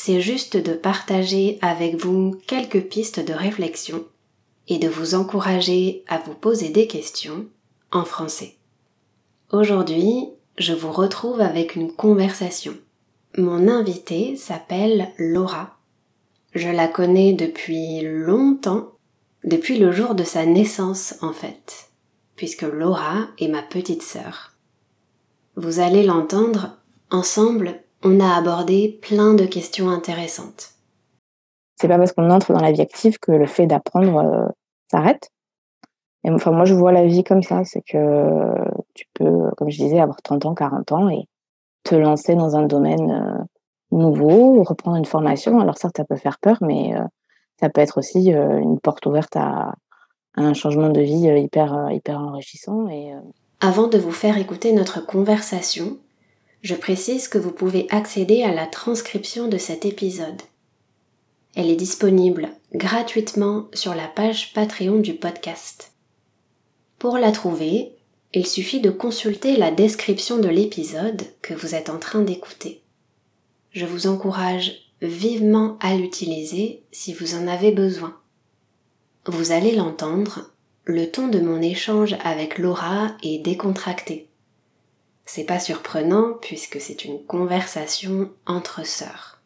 c'est juste de partager avec vous quelques pistes de réflexion et de vous encourager à vous poser des questions en français. Aujourd'hui, je vous retrouve avec une conversation. Mon invitée s'appelle Laura. Je la connais depuis longtemps, depuis le jour de sa naissance en fait, puisque Laura est ma petite sœur. Vous allez l'entendre, ensemble, on a abordé plein de questions intéressantes. C'est pas parce qu'on entre dans la vie active que le fait d'apprendre euh, s'arrête. Et enfin, moi, je vois la vie comme ça. C'est que tu peux, comme je disais, avoir 30 ans, 40 ans et te lancer dans un domaine euh, nouveau, reprendre une formation. Alors, certes, ça peut faire peur, mais euh, ça peut être aussi une porte ouverte à, à, un changement de vie hyper, hyper enrichissant. Et, Avant de vous faire écouter notre conversation, je précise que vous pouvez accéder à la transcription de cet épisode. Elle est disponible gratuitement sur la page Patreon du podcast. Pour la trouver, il suffit de consulter la description de l'épisode que vous êtes en train d'écouter. Je vous encourage vivement à l'utiliser si vous en avez besoin. Vous allez l'entendre, le ton de mon échange avec Laura est décontracté. C'est pas surprenant puisque c'est une conversation entre sœurs.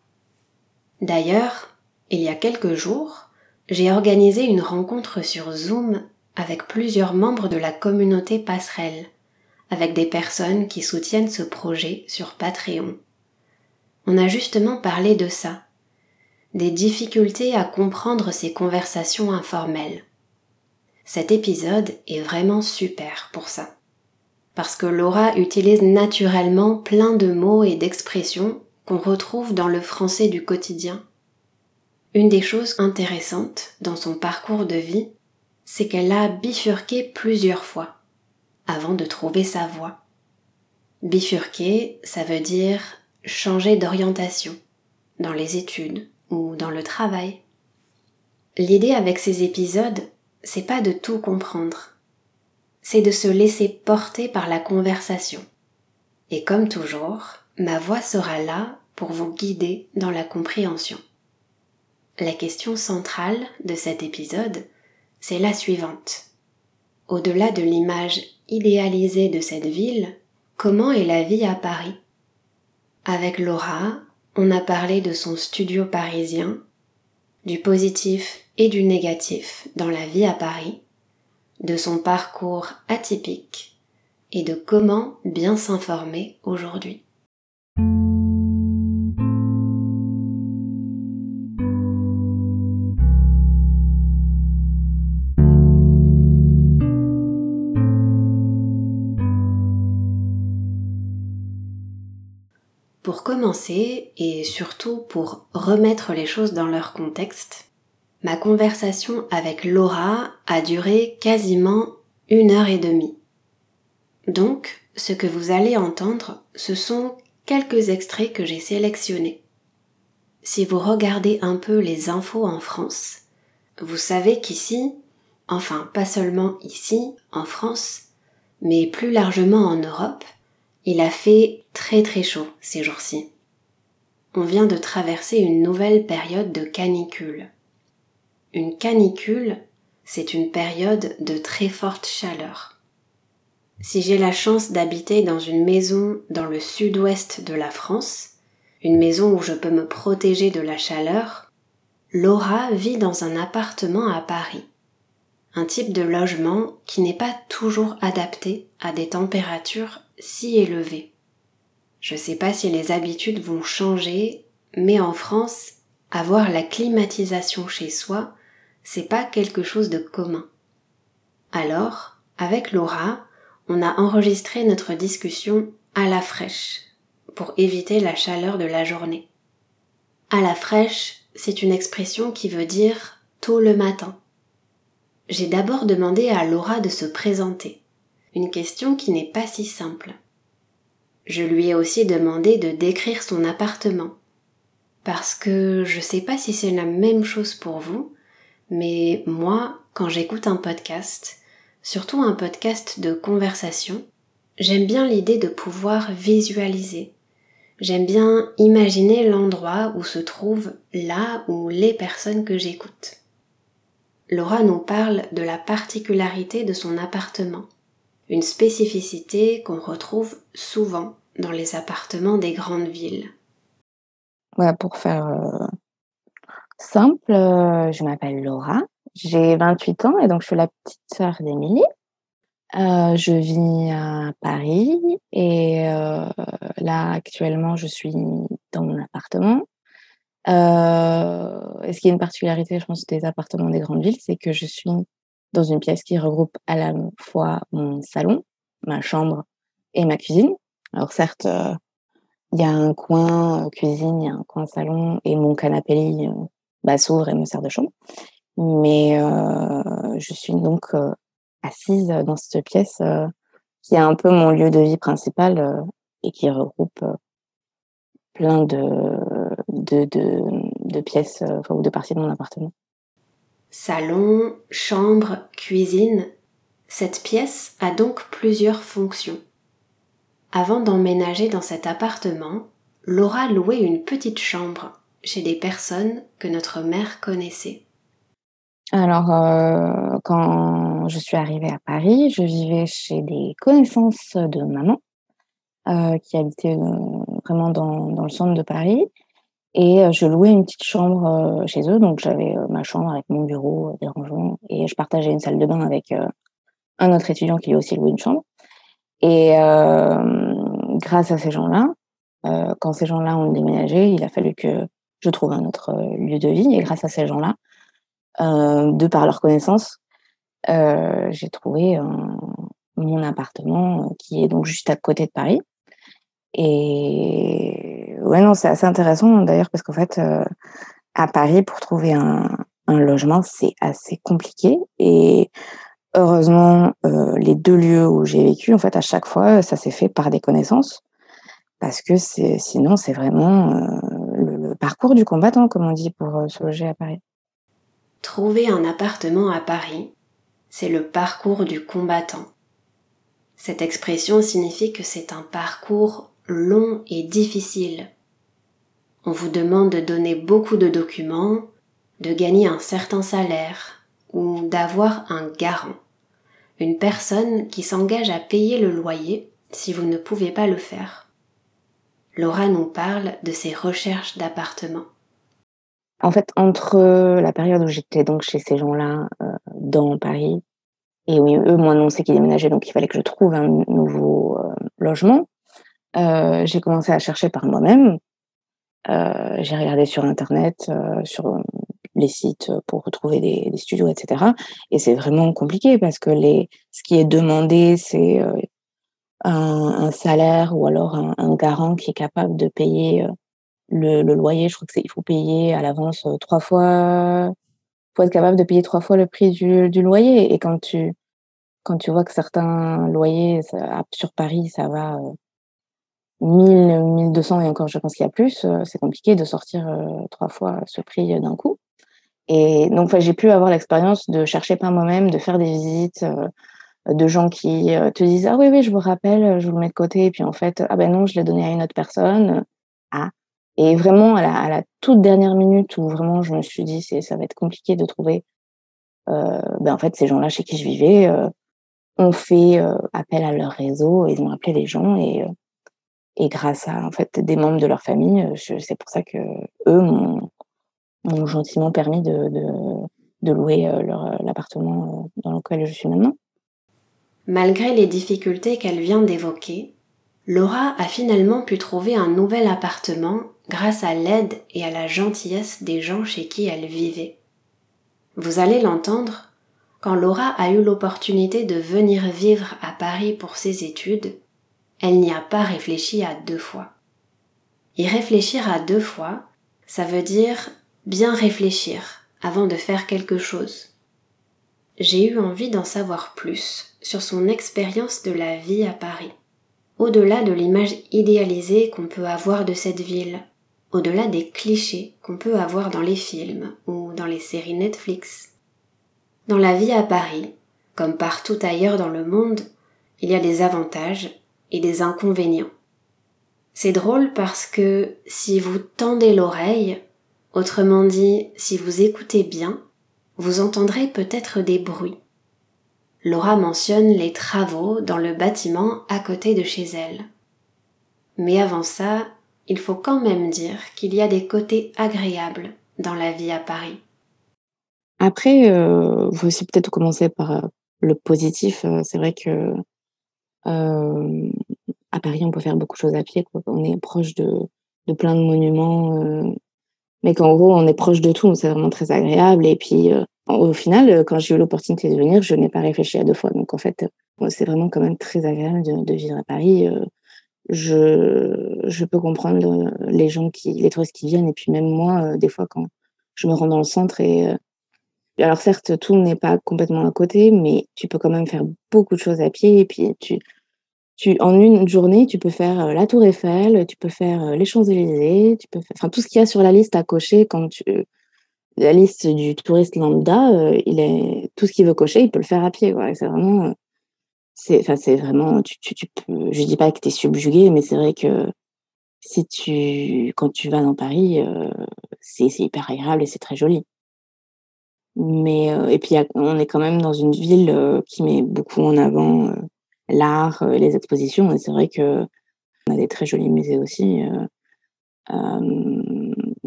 D'ailleurs, il y a quelques jours, j'ai organisé une rencontre sur Zoom avec plusieurs membres de la communauté Passerelle, avec des personnes qui soutiennent ce projet sur Patreon. On a justement parlé de ça, des difficultés à comprendre ces conversations informelles. Cet épisode est vraiment super pour ça parce que Laura utilise naturellement plein de mots et d'expressions qu'on retrouve dans le français du quotidien. Une des choses intéressantes dans son parcours de vie, c'est qu'elle a bifurqué plusieurs fois avant de trouver sa voie. Bifurquer, ça veut dire changer d'orientation dans les études ou dans le travail. L'idée avec ces épisodes, c'est pas de tout comprendre, c'est de se laisser porter par la conversation. Et comme toujours, ma voix sera là pour vous guider dans la compréhension. La question centrale de cet épisode, c'est la suivante. Au-delà de l'image idéalisée de cette ville, comment est la vie à Paris? Avec Laura, on a parlé de son studio parisien, du positif et du négatif dans la vie à Paris, de son parcours atypique et de comment bien s'informer aujourd'hui. Pour commencer, et surtout pour remettre les choses dans leur contexte, ma conversation avec Laura a duré quasiment une heure et demie. Donc, ce que vous allez entendre, ce sont quelques extraits que j'ai sélectionnés. Si vous regardez un peu les infos en France, vous savez qu'ici, enfin pas seulement ici, en France, mais plus largement en Europe, il a fait très très chaud ces jours-ci. On vient de traverser une nouvelle période de canicule. Une canicule, c'est une période de très forte chaleur. Si j'ai la chance d'habiter dans une maison dans le sud-ouest de la France, une maison où je peux me protéger de la chaleur, Laura vit dans un appartement à Paris. Un type de logement qui n'est pas toujours adapté à des températures si élevées. Je sais pas si les habitudes vont changer, mais en France, avoir la climatisation chez soi, c'est pas quelque chose de commun. Alors, avec Laura, on a enregistré notre discussion à la fraîche pour éviter la chaleur de la journée. À la fraîche, c'est une expression qui veut dire tôt le matin. J'ai d'abord demandé à Laura de se présenter, une question qui n'est pas si simple. Je lui ai aussi demandé de décrire son appartement, parce que je sais pas si c'est la même chose pour vous, mais moi, quand j'écoute un podcast, surtout un podcast de conversation, j'aime bien l'idée de pouvoir visualiser. J'aime bien imaginer l'endroit où se trouvent là ou les personnes que j'écoute. Laura nous parle de la particularité de son appartement, une spécificité qu'on retrouve souvent dans les appartements des grandes villes. Ouais, pour faire euh, simple, euh, je m'appelle Laura, j'ai 28 ans et donc je suis la petite sœur d'Émilie. Euh, je vis à Paris et euh, là actuellement je suis dans mon appartement. Ce qui est une particularité, je pense, des appartements des grandes villes, c'est que je suis dans une pièce qui regroupe à la fois mon salon, ma chambre et ma cuisine. Alors certes, il y a un coin cuisine, il y a un coin salon et mon canapé lit bah, s'ouvre et me sert de chambre. Mais je suis donc assise dans cette pièce qui est un peu mon lieu de vie principal et qui regroupe plein de, de, de, pièces ou de parties de mon appartement. Salon, chambre, cuisine. Cette pièce a donc plusieurs fonctions. Avant d'emménager dans cet appartement, Laura louait une petite chambre chez des personnes que notre mère connaissait. Alors, euh, quand je suis arrivée à Paris, je vivais chez des connaissances de maman euh, qui habitaient euh, vraiment dans, dans, le centre de Paris. Et je louais une petite chambre chez eux. Donc, j'avais ma chambre avec mon bureau, des rangements. Et je partageais une salle de bain avec un autre étudiant qui lui aussi loué une chambre. Et grâce à ces gens-là, quand ces gens-là ont déménagé, il a fallu que je trouve un autre lieu de vie. Et grâce à ces gens-là, euh, de par leur connaissance, euh, j'ai trouvé mon appartement euh, qui est donc juste à côté de Paris. Et ouais, non, c'est assez intéressant d'ailleurs parce qu'en fait, à Paris, pour trouver un, logement, c'est assez compliqué. Et heureusement, les deux lieux où j'ai vécu, en fait, à chaque fois, ça s'est fait par des connaissances. Parce que sinon, c'est vraiment parcours du combattant, comme on dit, pour se loger à Paris. Trouver un appartement à Paris, c'est le parcours du combattant. Cette expression signifie que c'est un parcours long et difficile. On vous demande de donner beaucoup de documents, de gagner un certain salaire ou d'avoir un garant, une personne qui s'engage à payer le loyer si vous ne pouvez pas le faire. Laura nous parle de ses recherches d'appartement. En fait, entre la période où j'étais donc chez ces gens-là euh, dans Paris et où eux m'ont annoncé qu'ils déménageaient, donc il fallait que je trouve un nouveau euh, logement, euh, j'ai commencé à chercher par moi-même. j'ai regardé sur Internet, sur les sites pour retrouver des, des studios, etc. Et c'est vraiment compliqué parce que les, ce qui est demandé, c'est un, salaire ou alors un, garant qui est capable de payer le, le, loyer, je crois que c'est, il faut payer à l'avance euh, trois fois, faut être capable de payer trois fois le prix du, loyer. Et quand tu, quand tu vois que certains loyers sur Paris, ça va euh, 1000, 1200 et encore, je pense qu'il y a plus, euh, c'est compliqué de sortir euh, trois fois ce prix d'un coup. Et donc, j'ai pu avoir l'expérience de chercher par moi-même, de faire des visites, euh, de gens qui te disent ah oui oui je vous rappelle je vous le mets de côté et puis en fait ah ben non je l'ai donné à une autre personne ah et vraiment, à la, toute dernière minute où vraiment je me suis dit, c'est, ça va être compliqué de trouver, euh, ben en fait, ces gens-là chez qui je vivais euh, ont fait euh, appel à leur réseau, ils ont appelé les gens et, euh, et grâce à en fait des membres de leur famille, c'est pour ça que eux m'ont, gentiment permis de, de, de louer leur, l'appartement dans lequel je suis maintenant. Malgré les difficultés qu'elle vient d'évoquer, Laura a finalement pu trouver un nouvel appartement grâce à l'aide et à la gentillesse des gens chez qui elle vivait. Vous allez l'entendre, quand Laura a eu l'opportunité de venir vivre à Paris pour ses études, elle n'y a pas réfléchi à deux fois. Y réfléchir à deux fois, ça veut dire bien réfléchir avant de faire quelque chose. J'ai eu envie d'en savoir plus sur son expérience de la vie à Paris, au-delà de l'image idéalisée qu'on peut avoir de cette ville, au-delà des clichés qu'on peut avoir dans les films ou dans les séries Netflix. Dans la vie à Paris, comme partout ailleurs dans le monde, il y a des avantages et des inconvénients. C'est drôle parce que si vous tendez l'oreille, autrement dit si vous écoutez bien, vous entendrez peut-être des bruits. Laura mentionne les travaux dans le bâtiment à côté de chez elle. Mais avant ça, il faut quand même dire qu'il y a des côtés agréables dans la vie à Paris. Après, euh, faut aussi peut-être commencer par euh, le positif. Euh, c'est vrai que à Paris, on peut faire beaucoup de choses à pied. On est proche de, de plein de monuments, mais qu'en gros, on est proche de tout. C'est vraiment très agréable. Et puis, au final, quand j'ai eu l'opportunité de venir, je n'ai pas réfléchi à deux fois. Donc, en fait, c'est vraiment quand même très agréable de, vivre à Paris je, je peux comprendre les gens qui, les touristes qui viennent. Et puis même moi, des fois, quand je me rends dans le centre et alors certes, tout n'est pas complètement à côté, mais tu peux quand même faire beaucoup de choses à pied. Et puis tu, tu, en une journée, tu peux faire la Tour Eiffel, tu peux faire les Champs-Élysées, tu peux faire, enfin tout ce qu'il y a sur la liste à cocher quand tu, la liste du touriste lambda, il est tout ce qu'il veut cocher, il peut le faire à pied. C'est vraiment, c'est, enfin c'est vraiment, je dis pas que tu es subjugué, mais c'est vrai que si tu, quand tu vas dans Paris, c'est hyper agréable et c'est très joli. Mais et puis on est quand même dans une ville qui met beaucoup en avant l'art, les expositions. Et c'est vrai que on a des très jolis musées aussi.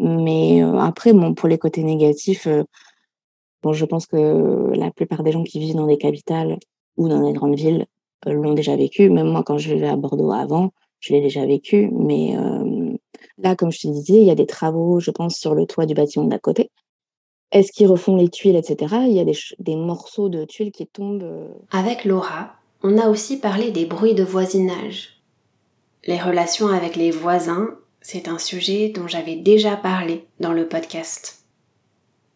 Mais après, bon, pour les côtés négatifs, bon, je pense que la plupart des gens qui vivent dans des capitales ou dans des grandes villes l'ont déjà vécu. Même moi, quand je vivais à Bordeaux avant, je l'ai déjà vécu. Mais là, comme je te disais, il y a des travaux, je pense, sur le toit du bâtiment d'à côté. Est-ce qu'ils refont les tuiles, etc. Il y a des, morceaux de tuiles qui tombent. Avec Laura, on a aussi parlé des bruits de voisinage. Les relations avec les voisins, c'est un sujet dont j'avais déjà parlé dans le podcast.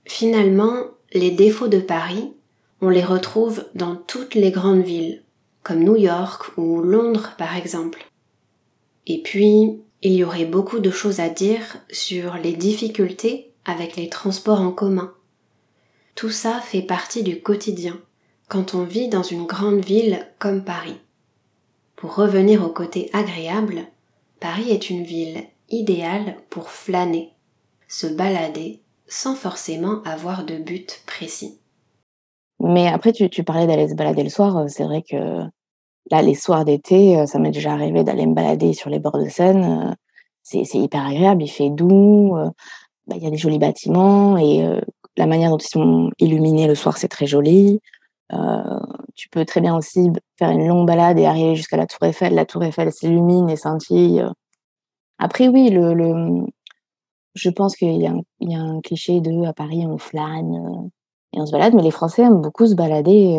Finalement, les défauts de Paris, on les retrouve dans toutes les grandes villes, comme New York ou Londres par exemple. Et puis, il y aurait beaucoup de choses à dire sur les difficultés avec les transports en commun. Tout ça fait partie du quotidien quand on vit dans une grande ville comme Paris. Pour revenir au côté agréable, Paris est une ville idéale pour flâner, se balader sans forcément avoir de but précis. Mais après, tu, parlais d'aller se balader le soir. C'est vrai que là, les soirs d'été, ça m'est déjà arrivé d'aller me balader sur les bords de Seine. C'est hyper agréable, il fait doux. Bah, il y a des jolis bâtiments et la manière dont ils sont illuminés le soir, c'est très joli. tu peux très bien aussi faire une longue balade et arriver jusqu'à la Tour Eiffel. La Tour Eiffel s'illumine et scintille. Après, oui, le, le je pense qu'il y, y, a un cliché de à Paris, on flâne et on se balade, mais les Français aiment beaucoup se balader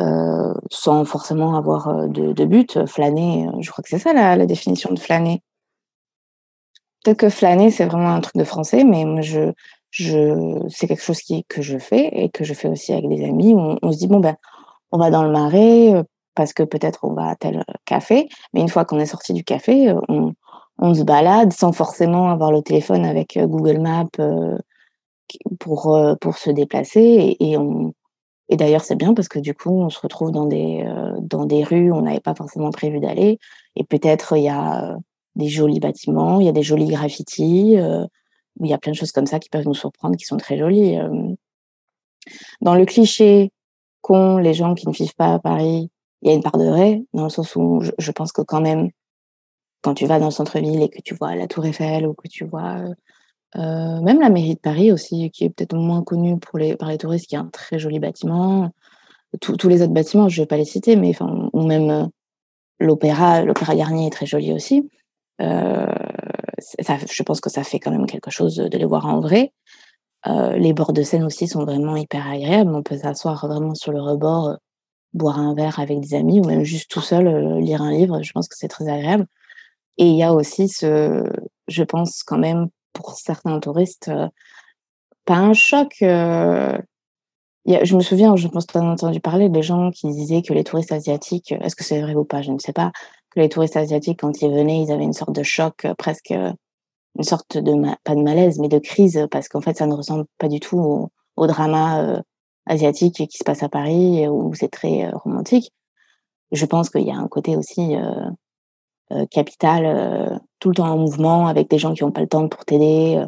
euh, sans forcément avoir de, de, but. Flâner, je crois que c'est ça la, définition de flâner. Peut-être que flâner, c'est vraiment un truc de français, mais moi, je, je, c'est quelque chose qui, que je fais et que je fais aussi avec des amis. On, se dit, bon, ben, on va dans le marais euh, parce que peut-être on va à tel café, mais une fois qu'on est sorti du café, euh, on, on se balade sans forcément avoir le téléphone avec euh, Google Maps pour, pour se déplacer. Et, on, et d'ailleurs, c'est bien parce que du coup, on se retrouve dans des, dans des rues où on n'avait pas forcément prévu d'aller. Et peut-être il y a des jolis bâtiments, il y a des jolis graffitis, euh, il y a plein de choses comme ça qui peuvent nous surprendre, qui sont très jolies. Euh. Dans le cliché qu'ont les gens qui ne vivent pas à Paris, il y a une part de vrai, dans le sens où je, pense que quand même, quand tu vas dans le centre-ville et que tu vois la Tour Eiffel ou que tu vois euh, même la mairie de Paris aussi, qui est peut-être moins connue pour les, par les touristes, qui est un très joli bâtiment. tous les autres bâtiments, je ne vais pas les citer, mais enfin, ou même l'opéra, l'opéra Garnier est très joli aussi. Euh, je pense que ça fait quand même quelque chose de les voir en vrai. Euh, les bords de Seine aussi sont vraiment hyper agréables. On peut s'asseoir vraiment sur le rebord, euh, boire un verre avec des amis ou même juste tout seul lire un livre. Je pense que c'est très agréable. Et il y a aussi ce, je pense quand même pour certains touristes, pas un choc. je me souviens, je pense que tu entendu parler des gens qui disaient que les touristes asiatiques, est-ce que c'est vrai ou pas, je ne sais pas, que les touristes asiatiques, quand ils venaient, ils avaient une sorte de choc, presque une sorte de, pas de malaise, mais de crise, parce qu'en fait, ça ne ressemble pas du tout au, drama asiatique qui se passe à Paris, où c'est très romantique. Je pense qu'il y a un côté aussi capital, tout le temps en mouvement, avec des gens qui n'ont pas le temps pour t'aider.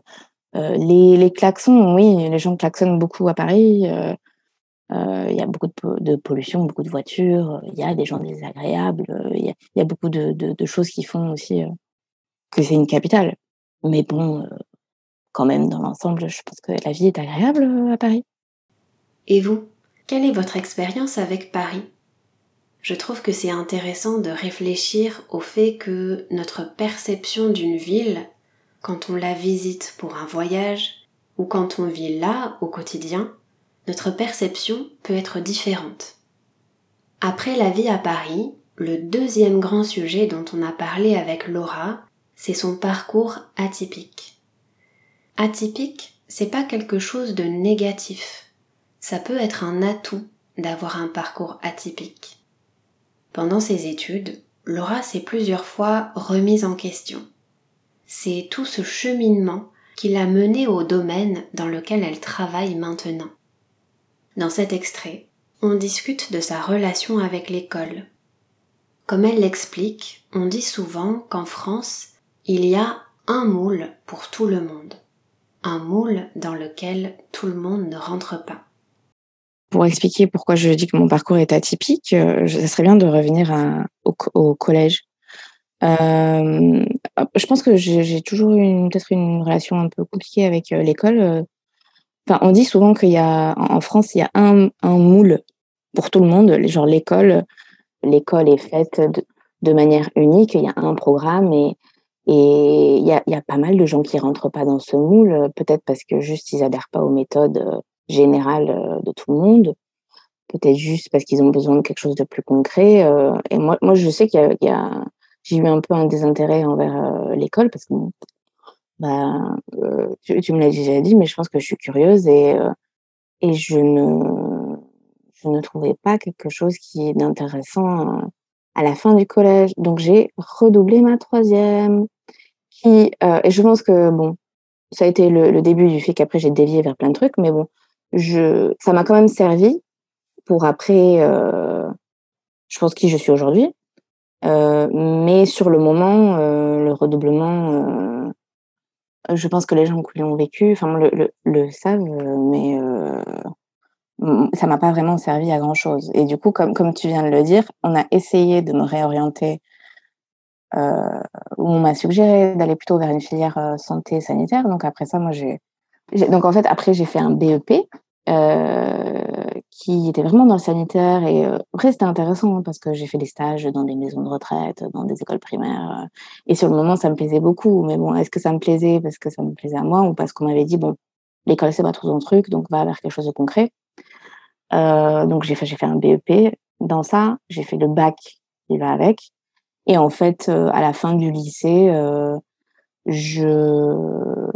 les, les klaxons, oui, les gens klaxonnent beaucoup à Paris. Il y a beaucoup de, pollution, beaucoup de voitures. Il y a des gens désagréables. Il y, a, beaucoup de, de, choses qui font aussi que c'est une capitale. Mais bon, quand même, dans l'ensemble, je pense que la vie est agréable à Paris. Et vous, quelle est votre expérience avec Paris? Je trouve que c'est intéressant de réfléchir au fait que notre perception d'une ville, quand on la visite pour un voyage ou quand on vit là au quotidien, notre perception peut être différente. Après la vie à Paris, le deuxième grand sujet dont on a parlé avec Laura, c'est son parcours atypique. Atypique, c'est pas quelque chose de négatif. Ça peut être un atout d'avoir un parcours atypique. Pendant ses études, Laura s'est plusieurs fois remise en question. C'est tout ce cheminement qui l'a menée au domaine dans lequel elle travaille maintenant. Dans cet extrait, on discute de sa relation avec l'école. Comme elle l'explique, on dit souvent qu'en France, il y a un moule pour tout le monde, un moule dans lequel tout le monde ne rentre pas. Pour expliquer pourquoi je dis que mon parcours est atypique, euh, ça serait bien de revenir au, collège. Euh, je pense que j'ai toujours eu peut-être une relation un peu compliquée avec euh, l'école on dit souvent qu'il y a en France, il y a un, moule pour tout le monde. Genre l'école, l'école est faite de, manière unique. Il y a un programme et il y a, y a, pas mal de gens qui rentrent pas dans ce moule, peut-être parce que juste ils adhèrent pas aux méthodes euh, générales euh, de tout le monde, peut-être juste parce qu'ils ont besoin de quelque chose de plus concret. Euh, et moi, moi, je sais qu'il y a, j'ai eu un peu un désintérêt envers l'école parce que bah, euh, tu, me l'as déjà dit, mais je pense que je suis curieuse et, euh, et je, ne, je ne trouvais pas quelque chose qui est d'intéressant euh, à la fin du collège. Donc j'ai redoublé ma troisième. Qui, et je pense que bon, ça a été le, début du fait qu'après j'ai dévié vers plein de trucs, mais bon, je, ça m'a quand même servi pour après, je pense qui je suis aujourd'hui. mais sur le moment, le redoublement je pense que les gens qui l'ont vécu, enfin, le, le, savent, mais euh, ça m'a pas vraiment servi à grand chose. Et du coup, comme, comme tu viens de le dire, on a essayé de me réorienter, euh, on m'a suggéré d'aller plutôt vers une filière euh, santé sanitaire. Donc après ça, moi, j'ai, donc en fait, après, j'ai fait un BEP. Euh, qui était vraiment dans le sanitaire. Et euh, après, c'était intéressant hein, parce que j'ai fait des stages dans des maisons de retraite, dans des écoles primaires. Euh, et sur le moment, ça me plaisait beaucoup. Mais bon, est-ce que ça me plaisait parce que ça me plaisait à moi ou parce qu'on m'avait dit, bon, l'école, c'est pas trop ton truc, donc va vers quelque chose de concret. Donc, j'ai fait, j'ai fait un BEP. Dans ça, j'ai fait le bac qui va avec. Et en fait, à la fin du lycée, je...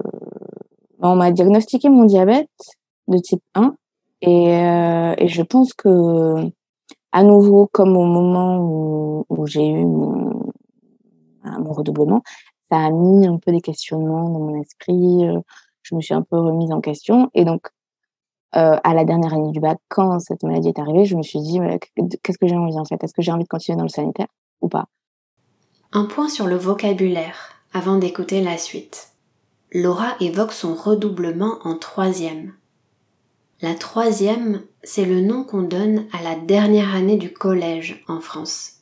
On m'a diagnostiqué mon diabète de type 1 et, euh, et je pense que, à nouveau, comme au moment où, où j'ai eu mon, mon redoublement, ça a mis un peu des questionnements dans mon esprit. Euh, je me suis un peu remise en question. Et donc, euh, à la dernière année du bac, quand cette maladie est arrivée, je me suis dit, qu'est-ce que j'ai envie en fait? Est-ce que j'ai envie de continuer dans le sanitaire ou pas? Un point sur le vocabulaire avant d'écouter la suite. Laura évoque son redoublement en troisième. La troisième, c'est le nom qu'on donne à la dernière année du collège en France.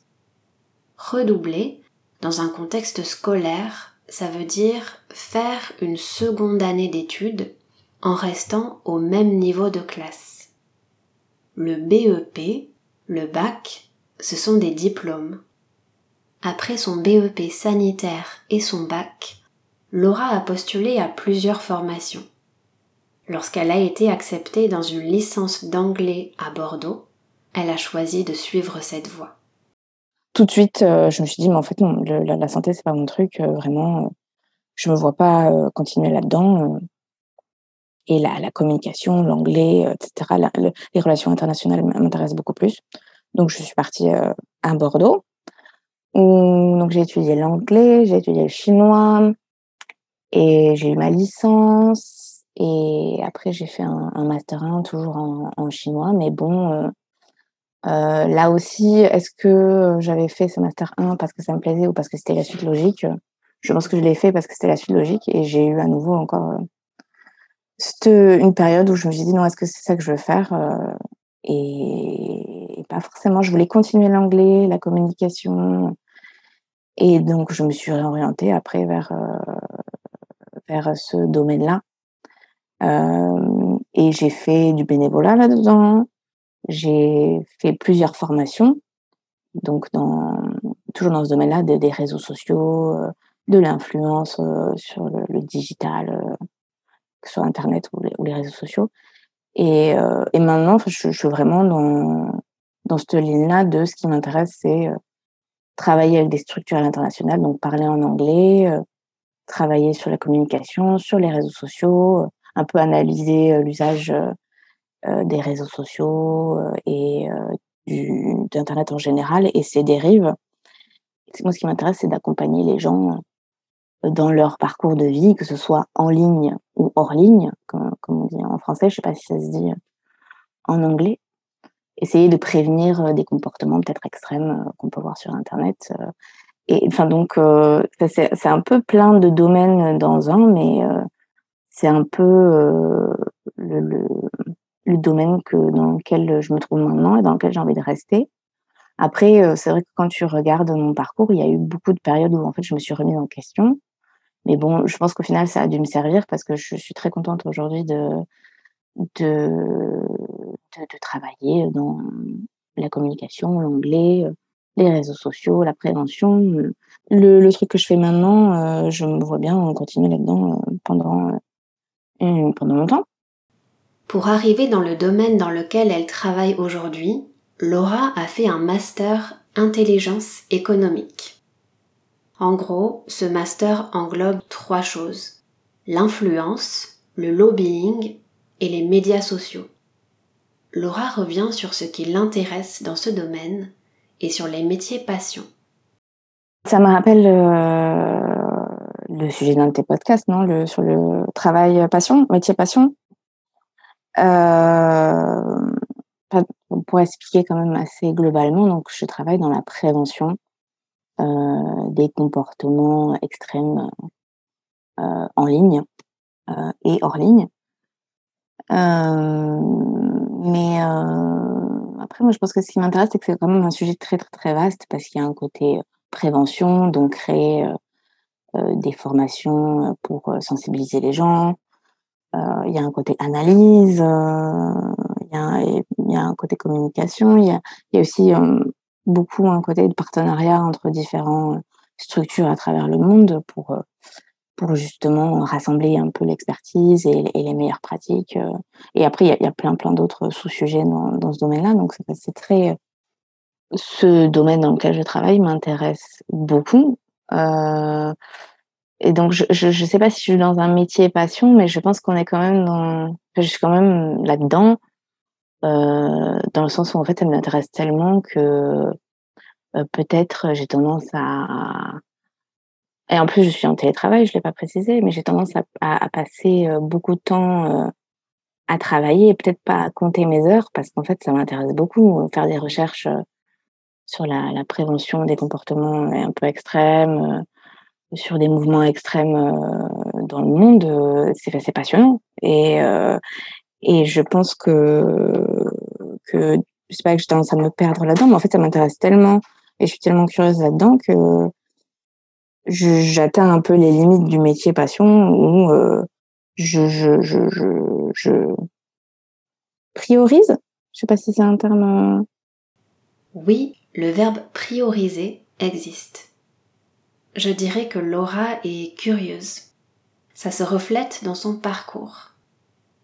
Redoubler, dans un contexte scolaire, ça veut dire faire une seconde année d'études en restant au même niveau de classe. Le BEP, le bac, ce sont des diplômes. Après son BEP sanitaire et son bac, Laura a postulé à plusieurs formations. Lorsqu'elle a été acceptée dans une licence d'anglais à Bordeaux, elle a choisi de suivre cette voie. Tout de suite, euh, je me suis dit, mais en fait, non, la, santé, c'est pas mon truc, euh, vraiment. je me vois pas continuer là-dedans. et la, la communication, l'anglais, etc., les relations internationales m'intéressent beaucoup plus. Donc, je suis partie à Bordeaux. Où, j'ai étudié l'anglais, j'ai étudié le chinois et j'ai eu ma licence. Et après, j'ai fait un, master 1 toujours en, chinois. Mais bon, euh, là aussi, est-ce que j'avais fait ce master 1 parce que ça me plaisait ou parce que c'était la suite logique? Je pense que je l'ai fait parce que c'était la suite logique et j'ai eu à nouveau encore euh, une période où je me suis dit non, est-ce que c'est ça que je veux faire euh, et, pas forcément. Je voulais continuer l'anglais, la communication et donc je me suis réorientée après vers vers ce domaine-là. et j'ai fait du bénévolat là-dedans. J'ai fait plusieurs formations, donc dans, toujours dans ce domaine-là, des, réseaux sociaux, euh, de l'influence euh, sur le, digital, euh, que ce soit Internet ou les, réseaux sociaux. Et, euh, et maintenant, je, je, suis vraiment dans, dans cette ligne-là de ce qui m'intéresse, c'est euh, travailler avec des structures à l'international, donc parler en anglais, euh, travailler sur la communication, sur les réseaux sociaux, un peu analyser l'usage euh, des réseaux sociaux euh, et euh, d'Internet en général et ses dérives. Moi, ce qui m'intéresse, c'est d'accompagner les gens dans leur parcours de vie, que ce soit en ligne ou hors ligne, comme, comme on dit en français, je sais pas si ça se dit en anglais. Essayer de prévenir des comportements peut-être extrêmes qu'on peut voir sur Internet. Enfin donc, c'est un peu plein de domaines dans un, mais c'est un peu le, le, domaine que, dans lequel je me trouve maintenant et dans lequel j'ai envie de rester. Après, euh, c'est vrai que quand tu regardes mon parcours, il y a eu beaucoup de périodes où en fait je me suis remise en question. Mais bon, je pense qu'au final, ça a dû me servir parce que je suis très contente aujourd'hui de, de, de, travailler dans la communication, l'anglais, les réseaux sociaux, la prévention. Le, le truc que je fais maintenant, euh, je me vois bien continuer là-dedans euh, pendant, euh, pendant longtemps. Pour arriver dans le domaine dans lequel elle travaille aujourd'hui, Laura a fait un master intelligence économique. En gros, ce master englobe trois choses. L'influence, le lobbying et les médias sociaux. Laura revient sur ce qui l'intéresse dans ce domaine et sur les métiers passion. Ça me rappelle euh, le sujet d'un de tes podcasts, non? Le, Sur le travail passion, métier passion euh, pour expliquer quand même assez globalement, donc je travaille dans la prévention euh, des comportements extrêmes euh, en ligne et hors ligne. Mais après, moi, je pense que ce qui m'intéresse, c'est que c'est quand même un sujet très très très vaste parce qu'il y a un côté prévention, donc créer des formations pour sensibiliser les gens, euh, il y a un côté analyse, euh, il y, a, un côté communication, il y a, il y a aussi euh, beaucoup un côté de partenariat entre différentes structures à travers le monde pour pour justement rassembler un peu l'expertise et, les meilleures pratiques. Et après, il y a, plein plein d'autres sous-sujets dans, dans ce domaine-là. Donc c'est très ce domaine dans lequel je travaille m'intéresse beaucoup. Euh, et donc, je, je sais pas si je suis dans un métier passion, mais je pense qu'on est quand même dans, je suis quand même là-dedans, euh, dans le sens où en fait, elle m'intéresse tellement que euh, peut-être j'ai tendance à, et en plus, je suis en télétravail, je l'ai pas précisé, mais j'ai tendance à, à, à, passer euh, beaucoup de temps euh, à travailler et peut-être pas à compter mes heures parce qu'en fait, ça m'intéresse beaucoup faire des recherches sur la, la prévention des comportements un peu extrêmes sur des mouvements extrêmes euh, dans le monde, euh, c'est passionnant. Et, euh, et je pense que, que je sais pas que j'ai tendance à me perdre là-dedans, mais en fait, ça m'intéresse tellement et je suis tellement curieuse là-dedans que j'atteins un peu les limites du métier passion où euh, je, je, je, je, je priorise. Je sais pas si c'est un terme. Oui, le verbe prioriser existe je dirais que Laura est curieuse. Ça se reflète dans son parcours.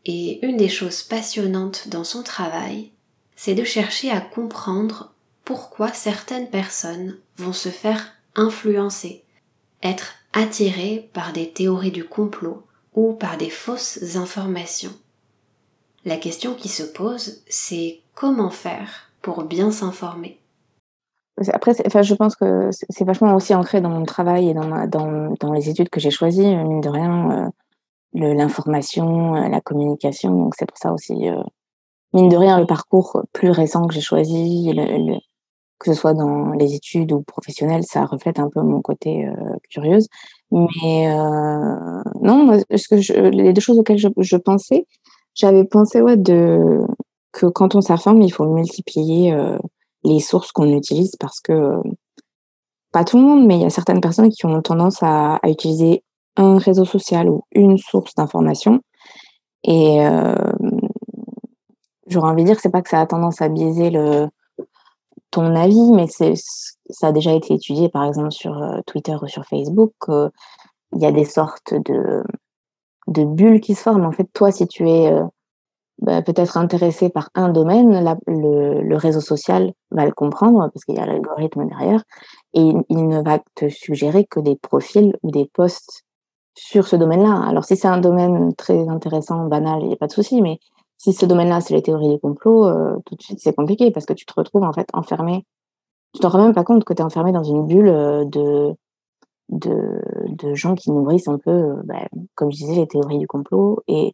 Et une des choses passionnantes dans son travail, c'est de chercher à comprendre pourquoi certaines personnes vont se faire influencer, être attirés par des théories du complot ou par des fausses informations. La question qui se pose, c'est comment faire pour bien s'informer après, enfin, je pense que c'est vachement aussi ancré dans mon travail et dans, dans, les études que j'ai choisies, mine de rien, euh, l'information, euh, la communication. Donc, c'est pour ça aussi, euh, mine de rien, le parcours plus récent que j'ai choisi, que ce soit dans les études ou professionnelles, ça reflète un peu mon côté curieuse. Mais non, moi, ce que je, les deux choses auxquelles je, pensais, j'avais pensé ouais, de, que quand on s'informe, il faut multiplier les sources qu'on utilise parce que pas tout le monde, mais il y a certaines personnes qui ont tendance à, utiliser un réseau social ou une source d'information. Et euh, j'aurais envie de dire, c'est pas que ça a tendance à biaiser le, ton avis, mais c'est, ça a déjà été étudié, par exemple, sur euh, Twitter ou sur Facebook. il y a des sortes de, de bulles qui se forment. En fait, toi, si tu es euh, bah, peut-être intéressé par un domaine, le, le, réseau social va le comprendre parce qu'il y a l'algorithme derrière et il, ne va te suggérer que des profils ou des posts sur ce domaine-là. Alors si c'est un domaine très intéressant, banal, il n'y a pas de souci, mais si ce domaine-là c'est les théories du complot, euh, tout de suite c'est compliqué parce que tu te retrouves en fait enfermé. Tu t'en rends même pas compte que tu es enfermé dans une bulle euh, de, de, de gens qui nourrissent un peu, euh, bah, comme je disais, les théories du complot et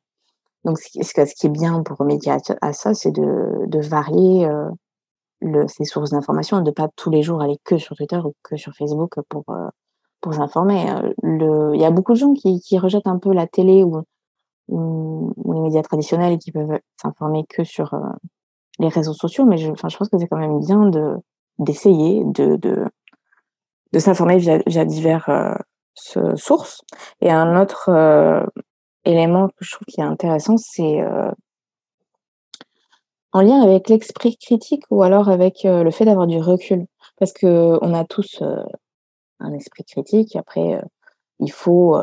donc, ce qui, est bien pour remédier à, ça, c'est de, de varier euh, sources d'information et de pas tous les jours aller que sur Twitter ou que sur Facebook pour, pour s'informer. Il y a beaucoup de gens qui, qui rejettent un peu la télé ou, ou, les médias traditionnels et qui peuvent s'informer que sur les réseaux sociaux, mais je, je pense que c'est quand même bien de d'essayer de, de, s'informer via, via divers sources. Et un autre élément que je trouve qui est intéressant, c'est euh, en lien avec l'esprit critique ou alors avec euh, le fait d'avoir du recul. Parce que on a tous euh, un esprit critique. Après, il faut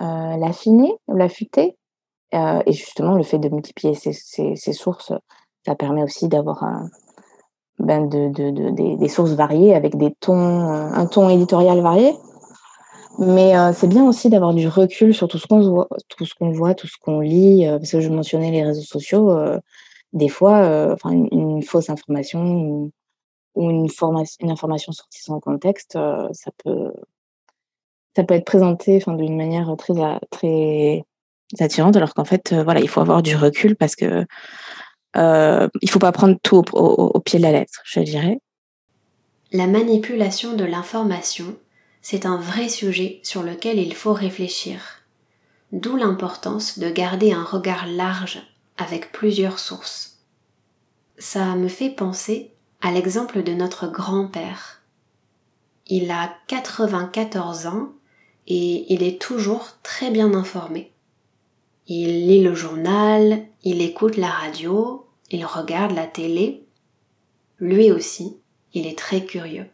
l'affiner, l'affûter. et justement, le fait de multiplier ces, sources, ça permet aussi d'avoir ben de, de, de, des, sources variées avec des tons, un ton éditorial varié. Mais euh, c'est bien aussi d'avoir du recul sur tout ce qu'on voit, tout ce qu'on voit, tout ce qu'on lit. Euh, parce que je mentionnais les réseaux sociaux. Euh, des fois, une, fausse information ou, une, une information sortie sans contexte, ça peut ça peut être présenté enfin d'une manière très très attirante alors qu'en fait voilà il faut avoir du recul parce que euh, il faut pas prendre tout au pied de la lettre je dirais la manipulation de l'information c'est un vrai sujet sur lequel il faut réfléchir. D'où l'importance de garder un regard large avec plusieurs sources. Ça me fait penser à l'exemple de notre grand-père. Il a 94 ans et il est toujours très bien informé. Il lit le journal, il écoute la radio, il regarde la télé. Lui aussi, il est très curieux.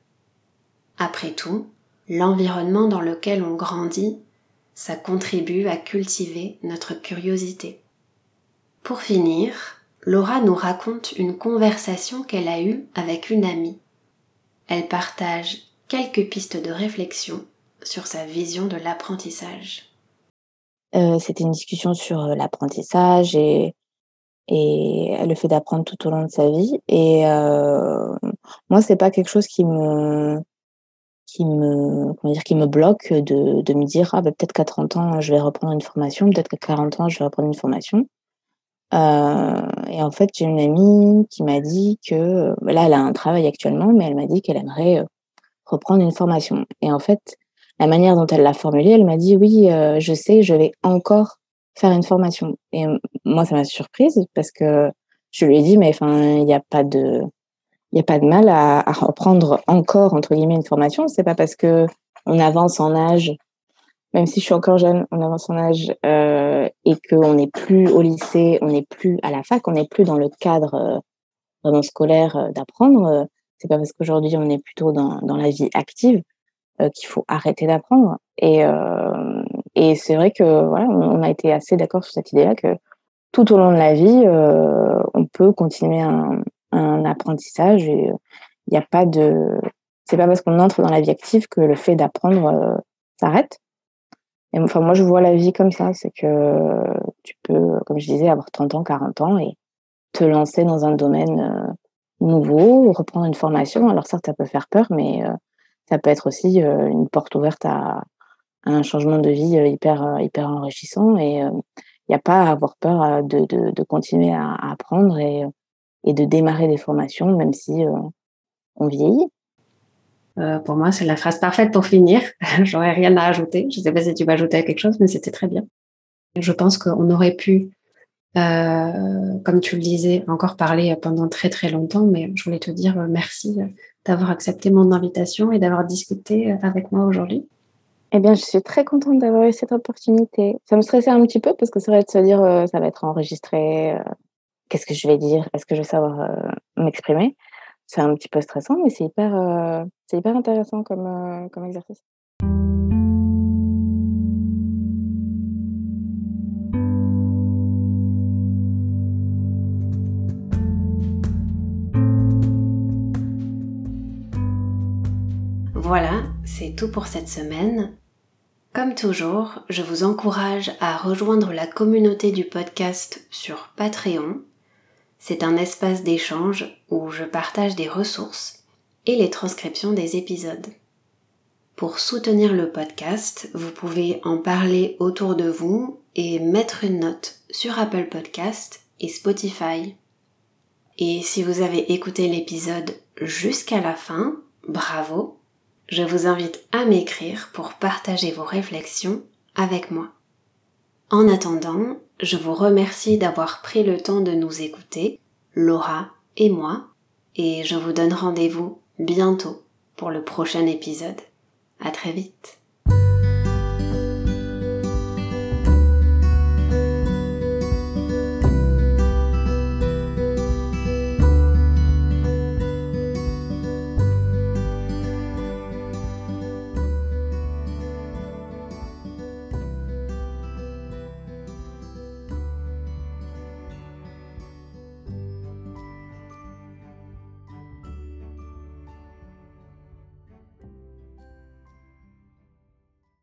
Après tout, l'environnement dans lequel on grandit, ça contribue à cultiver notre curiosité. Pour finir, Laura nous raconte une conversation qu'elle a eue avec une amie. Elle partage quelques pistes de réflexion sur sa vision de l'apprentissage. Euh, C'était une discussion sur euh, l'apprentissage et, et le fait d'apprendre tout au long de sa vie. Et euh, moi, c'est pas quelque chose qui me qui me, comment dire, qui me bloque de, de me dire, ah, bah, peut-être qu'à 30 ans, je vais reprendre une formation, peut-être qu'à 40 ans, je vais reprendre une formation. Euh, et en fait, j'ai une amie qui m'a dit que, bah, là, elle a un travail actuellement, mais elle m'a dit qu'elle aimerait reprendre une formation. Et en fait, la manière dont elle l'a formulée, elle m'a dit, oui, euh, je sais, je vais encore faire une formation. Et moi, ça m'a surprise parce que je lui ai dit, mais enfin, il n'y a pas de, il a pas de mal à, reprendre encore, entre guillemets, une formation. C'est pas parce que on avance en âge, même si je suis encore jeune, on avance en âge euh, et qu'on n'est plus au lycée, on n'est plus à la fac, on n'est plus dans le cadre euh, vraiment scolaire d'apprendre. C'est pas parce qu'aujourd'hui on est plutôt dans, dans la vie active qu'il faut arrêter d'apprendre. Et, et c'est vrai que voilà, on, a été assez d'accord sur cette idée-là que tout au long de la vie, on peut continuer un, apprentissage et il n'y a pas de c'est pas parce qu'on entre dans la vie active que le fait d'apprendre s'arrête. Enfin, moi, je vois la vie comme ça. C'est que tu peux, comme je disais, avoir 30 ans, 40 ans et te lancer dans un domaine euh, nouveau, reprendre une formation. Alors certes, ça peut faire peur, mais euh, ça peut être aussi une porte ouverte à, un changement de vie hyper, hyper enrichissant. Et il n'y a pas à avoir peur de, de, continuer à, apprendre et, et de démarrer des formations, même si on vieillit. Pour moi, c'est la phrase parfaite pour finir. J'aurais rien à ajouter. Je ne sais pas si tu vas ajouter quelque chose, mais c'était très bien. Je pense qu'on aurait pu, comme tu le disais, encore parler pendant très très longtemps, mais je voulais te dire merci d'avoir accepté mon invitation et d'avoir discuté avec moi aujourd'hui. Eh bien, je suis très contente d'avoir eu cette opportunité. Ça me stressait un petit peu parce que c'est vrai de se dire ça va être enregistré. Qu'est-ce que je vais dire? Est-ce que je vais savoir m'exprimer? C'est un petit peu stressant, mais c'est hyper, euh, c'est hyper intéressant comme, euh, comme exercice. Voilà, c'est tout pour cette semaine. Comme toujours, je vous encourage à rejoindre la communauté du podcast sur Patreon c'est un espace d'échange où je partage des ressources et les transcriptions des épisodes. Pour soutenir le podcast, vous pouvez en parler autour de vous et mettre une note sur Apple Podcast et Spotify. Et si vous avez écouté l'épisode jusqu'à la fin, bravo, je vous invite à m'écrire pour partager vos réflexions avec moi. En attendant, je vous remercie d'avoir pris le temps de nous écouter, Laura et moi, et je vous donne rendez-vous bientôt pour le prochain épisode. À très vite.